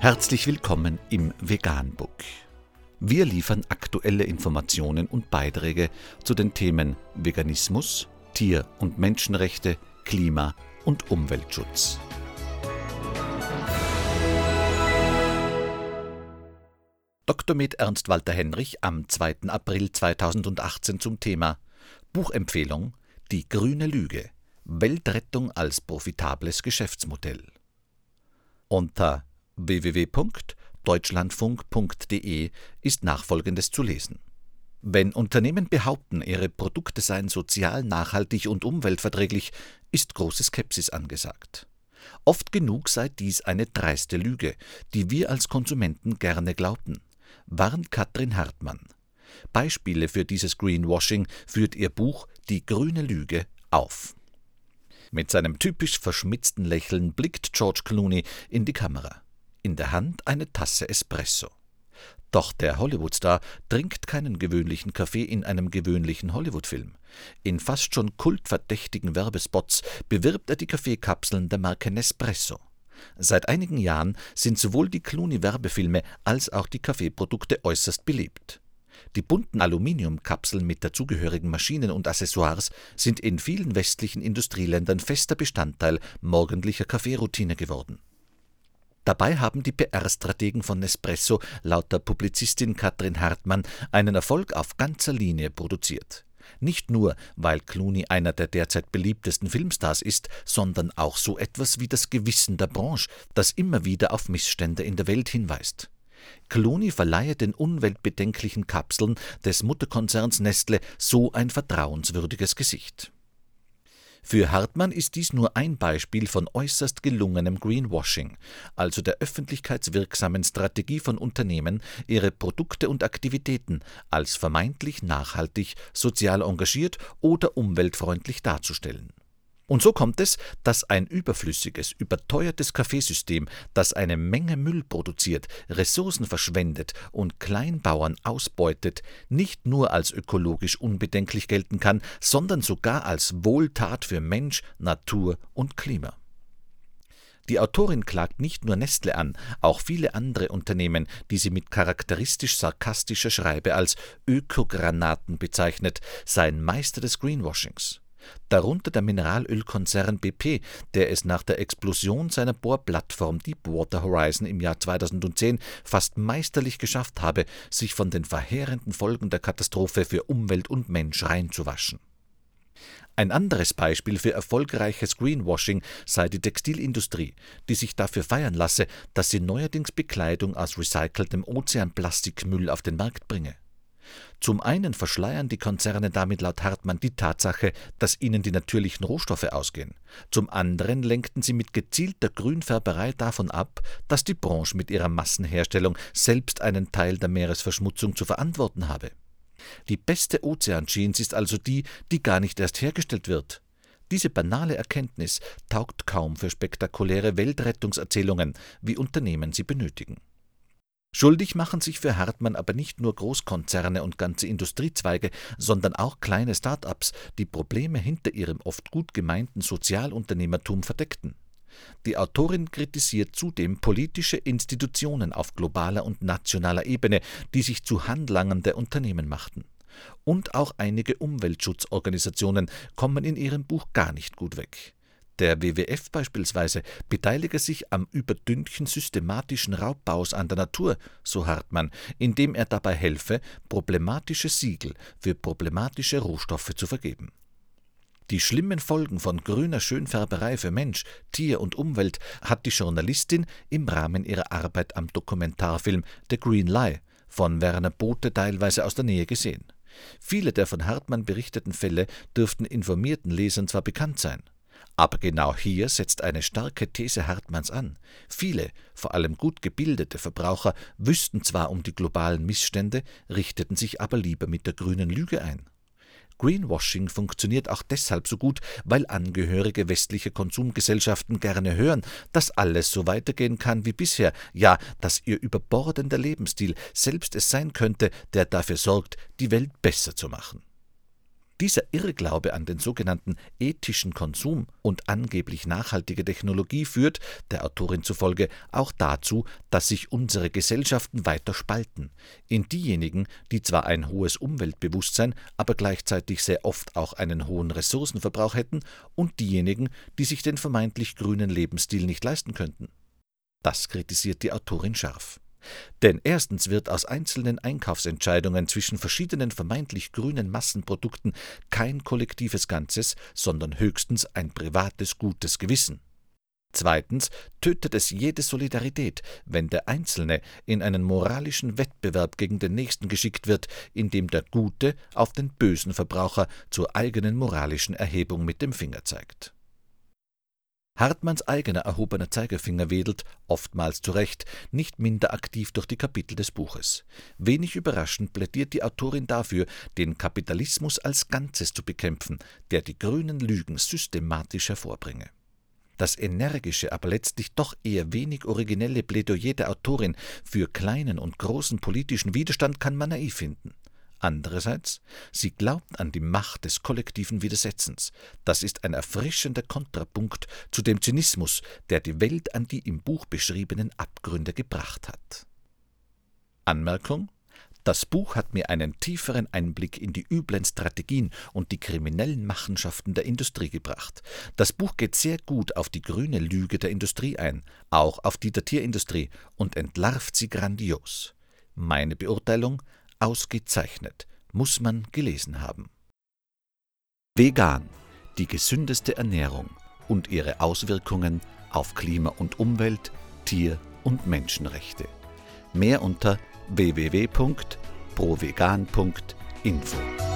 Herzlich willkommen im Veganbook. Wir liefern aktuelle Informationen und Beiträge zu den Themen Veganismus, Tier- und Menschenrechte, Klima- und Umweltschutz. Dr. Med Ernst Walter Henrich am 2. April 2018 zum Thema Buchempfehlung Die grüne Lüge Weltrettung als profitables Geschäftsmodell. Unter www.deutschlandfunk.de ist nachfolgendes zu lesen. Wenn Unternehmen behaupten, ihre Produkte seien sozial, nachhaltig und umweltverträglich, ist große Skepsis angesagt. Oft genug sei dies eine dreiste Lüge, die wir als Konsumenten gerne glaubten, warnt Katrin Hartmann. Beispiele für dieses Greenwashing führt ihr Buch Die grüne Lüge auf. Mit seinem typisch verschmitzten Lächeln blickt George Clooney in die Kamera in der Hand eine Tasse Espresso. Doch der Hollywoodstar trinkt keinen gewöhnlichen Kaffee in einem gewöhnlichen Hollywoodfilm. In fast schon kultverdächtigen Werbespots bewirbt er die Kaffeekapseln der Marke Nespresso. Seit einigen Jahren sind sowohl die Clooney-Werbefilme als auch die Kaffeeprodukte äußerst beliebt. Die bunten Aluminiumkapseln mit dazugehörigen Maschinen und Accessoires sind in vielen westlichen Industrieländern fester Bestandteil morgendlicher Kaffeeroutine geworden. Dabei haben die PR-Strategen von Nespresso laut der Publizistin Katrin Hartmann einen Erfolg auf ganzer Linie produziert. Nicht nur, weil Clooney einer der derzeit beliebtesten Filmstars ist, sondern auch so etwas wie das Gewissen der Branche, das immer wieder auf Missstände in der Welt hinweist. Clooney verleihe den umweltbedenklichen Kapseln des Mutterkonzerns Nestle so ein vertrauenswürdiges Gesicht. Für Hartmann ist dies nur ein Beispiel von äußerst gelungenem Greenwashing, also der öffentlichkeitswirksamen Strategie von Unternehmen, ihre Produkte und Aktivitäten als vermeintlich nachhaltig, sozial engagiert oder umweltfreundlich darzustellen und so kommt es, dass ein überflüssiges, überteuertes Kaffeesystem, das eine Menge Müll produziert, Ressourcen verschwendet und Kleinbauern ausbeutet, nicht nur als ökologisch unbedenklich gelten kann, sondern sogar als Wohltat für Mensch, Natur und Klima. Die Autorin klagt nicht nur Nestle an, auch viele andere Unternehmen, die sie mit charakteristisch sarkastischer Schreibe als Ökogranaten bezeichnet, seien Meister des Greenwashings darunter der Mineralölkonzern BP, der es nach der Explosion seiner Bohrplattform Deepwater Horizon im Jahr 2010 fast meisterlich geschafft habe, sich von den verheerenden Folgen der Katastrophe für Umwelt und Mensch reinzuwaschen. Ein anderes Beispiel für erfolgreiches Greenwashing sei die Textilindustrie, die sich dafür feiern lasse, dass sie neuerdings Bekleidung aus recyceltem Ozeanplastikmüll auf den Markt bringe. Zum einen verschleiern die Konzerne damit laut Hartmann die Tatsache, dass ihnen die natürlichen Rohstoffe ausgehen. Zum anderen lenkten sie mit gezielter Grünfärberei davon ab, dass die Branche mit ihrer Massenherstellung selbst einen Teil der Meeresverschmutzung zu verantworten habe. Die beste Ozeanjeans ist also die, die gar nicht erst hergestellt wird. Diese banale Erkenntnis taugt kaum für spektakuläre Weltrettungserzählungen, wie Unternehmen sie benötigen. Schuldig machen sich für Hartmann aber nicht nur Großkonzerne und ganze Industriezweige, sondern auch kleine Start-ups, die Probleme hinter ihrem oft gut gemeinten Sozialunternehmertum verdeckten. Die Autorin kritisiert zudem politische Institutionen auf globaler und nationaler Ebene, die sich zu Handlangern der Unternehmen machten. Und auch einige Umweltschutzorganisationen kommen in ihrem Buch gar nicht gut weg. Der WWF beispielsweise beteilige sich am Überdünken systematischen Raubbaus an der Natur, so Hartmann, indem er dabei helfe, problematische Siegel für problematische Rohstoffe zu vergeben. Die schlimmen Folgen von grüner Schönfärberei für Mensch, Tier und Umwelt hat die Journalistin im Rahmen ihrer Arbeit am Dokumentarfilm The Green Lie von Werner Bothe teilweise aus der Nähe gesehen. Viele der von Hartmann berichteten Fälle dürften informierten Lesern zwar bekannt sein, aber genau hier setzt eine starke These Hartmanns an. Viele, vor allem gut gebildete Verbraucher wüssten zwar um die globalen Missstände, richteten sich aber lieber mit der grünen Lüge ein. Greenwashing funktioniert auch deshalb so gut, weil Angehörige westlicher Konsumgesellschaften gerne hören, dass alles so weitergehen kann wie bisher, ja, dass ihr überbordender Lebensstil selbst es sein könnte, der dafür sorgt, die Welt besser zu machen. Dieser Irrglaube an den sogenannten ethischen Konsum und angeblich nachhaltige Technologie führt, der Autorin zufolge, auch dazu, dass sich unsere Gesellschaften weiter spalten. In diejenigen, die zwar ein hohes Umweltbewusstsein, aber gleichzeitig sehr oft auch einen hohen Ressourcenverbrauch hätten, und diejenigen, die sich den vermeintlich grünen Lebensstil nicht leisten könnten. Das kritisiert die Autorin scharf. Denn erstens wird aus einzelnen Einkaufsentscheidungen zwischen verschiedenen vermeintlich grünen Massenprodukten kein kollektives Ganzes, sondern höchstens ein privates gutes Gewissen. Zweitens tötet es jede Solidarität, wenn der Einzelne in einen moralischen Wettbewerb gegen den Nächsten geschickt wird, indem der Gute auf den bösen Verbraucher zur eigenen moralischen Erhebung mit dem Finger zeigt. Hartmanns eigener erhobener Zeigefinger wedelt, oftmals zu Recht, nicht minder aktiv durch die Kapitel des Buches. Wenig überraschend plädiert die Autorin dafür, den Kapitalismus als Ganzes zu bekämpfen, der die grünen Lügen systematisch hervorbringe. Das energische, aber letztlich doch eher wenig originelle Plädoyer der Autorin für kleinen und großen politischen Widerstand kann man naiv finden. Andererseits, sie glaubt an die Macht des kollektiven Widersetzens. Das ist ein erfrischender Kontrapunkt zu dem Zynismus, der die Welt an die im Buch beschriebenen Abgründe gebracht hat. Anmerkung das Buch hat mir einen tieferen Einblick in die üblen Strategien und die kriminellen Machenschaften der Industrie gebracht. Das Buch geht sehr gut auf die grüne Lüge der Industrie ein, auch auf die der Tierindustrie, und entlarvt sie grandios. Meine Beurteilung Ausgezeichnet, muss man gelesen haben. Vegan, die gesündeste Ernährung und ihre Auswirkungen auf Klima und Umwelt, Tier- und Menschenrechte. Mehr unter www.provegan.info.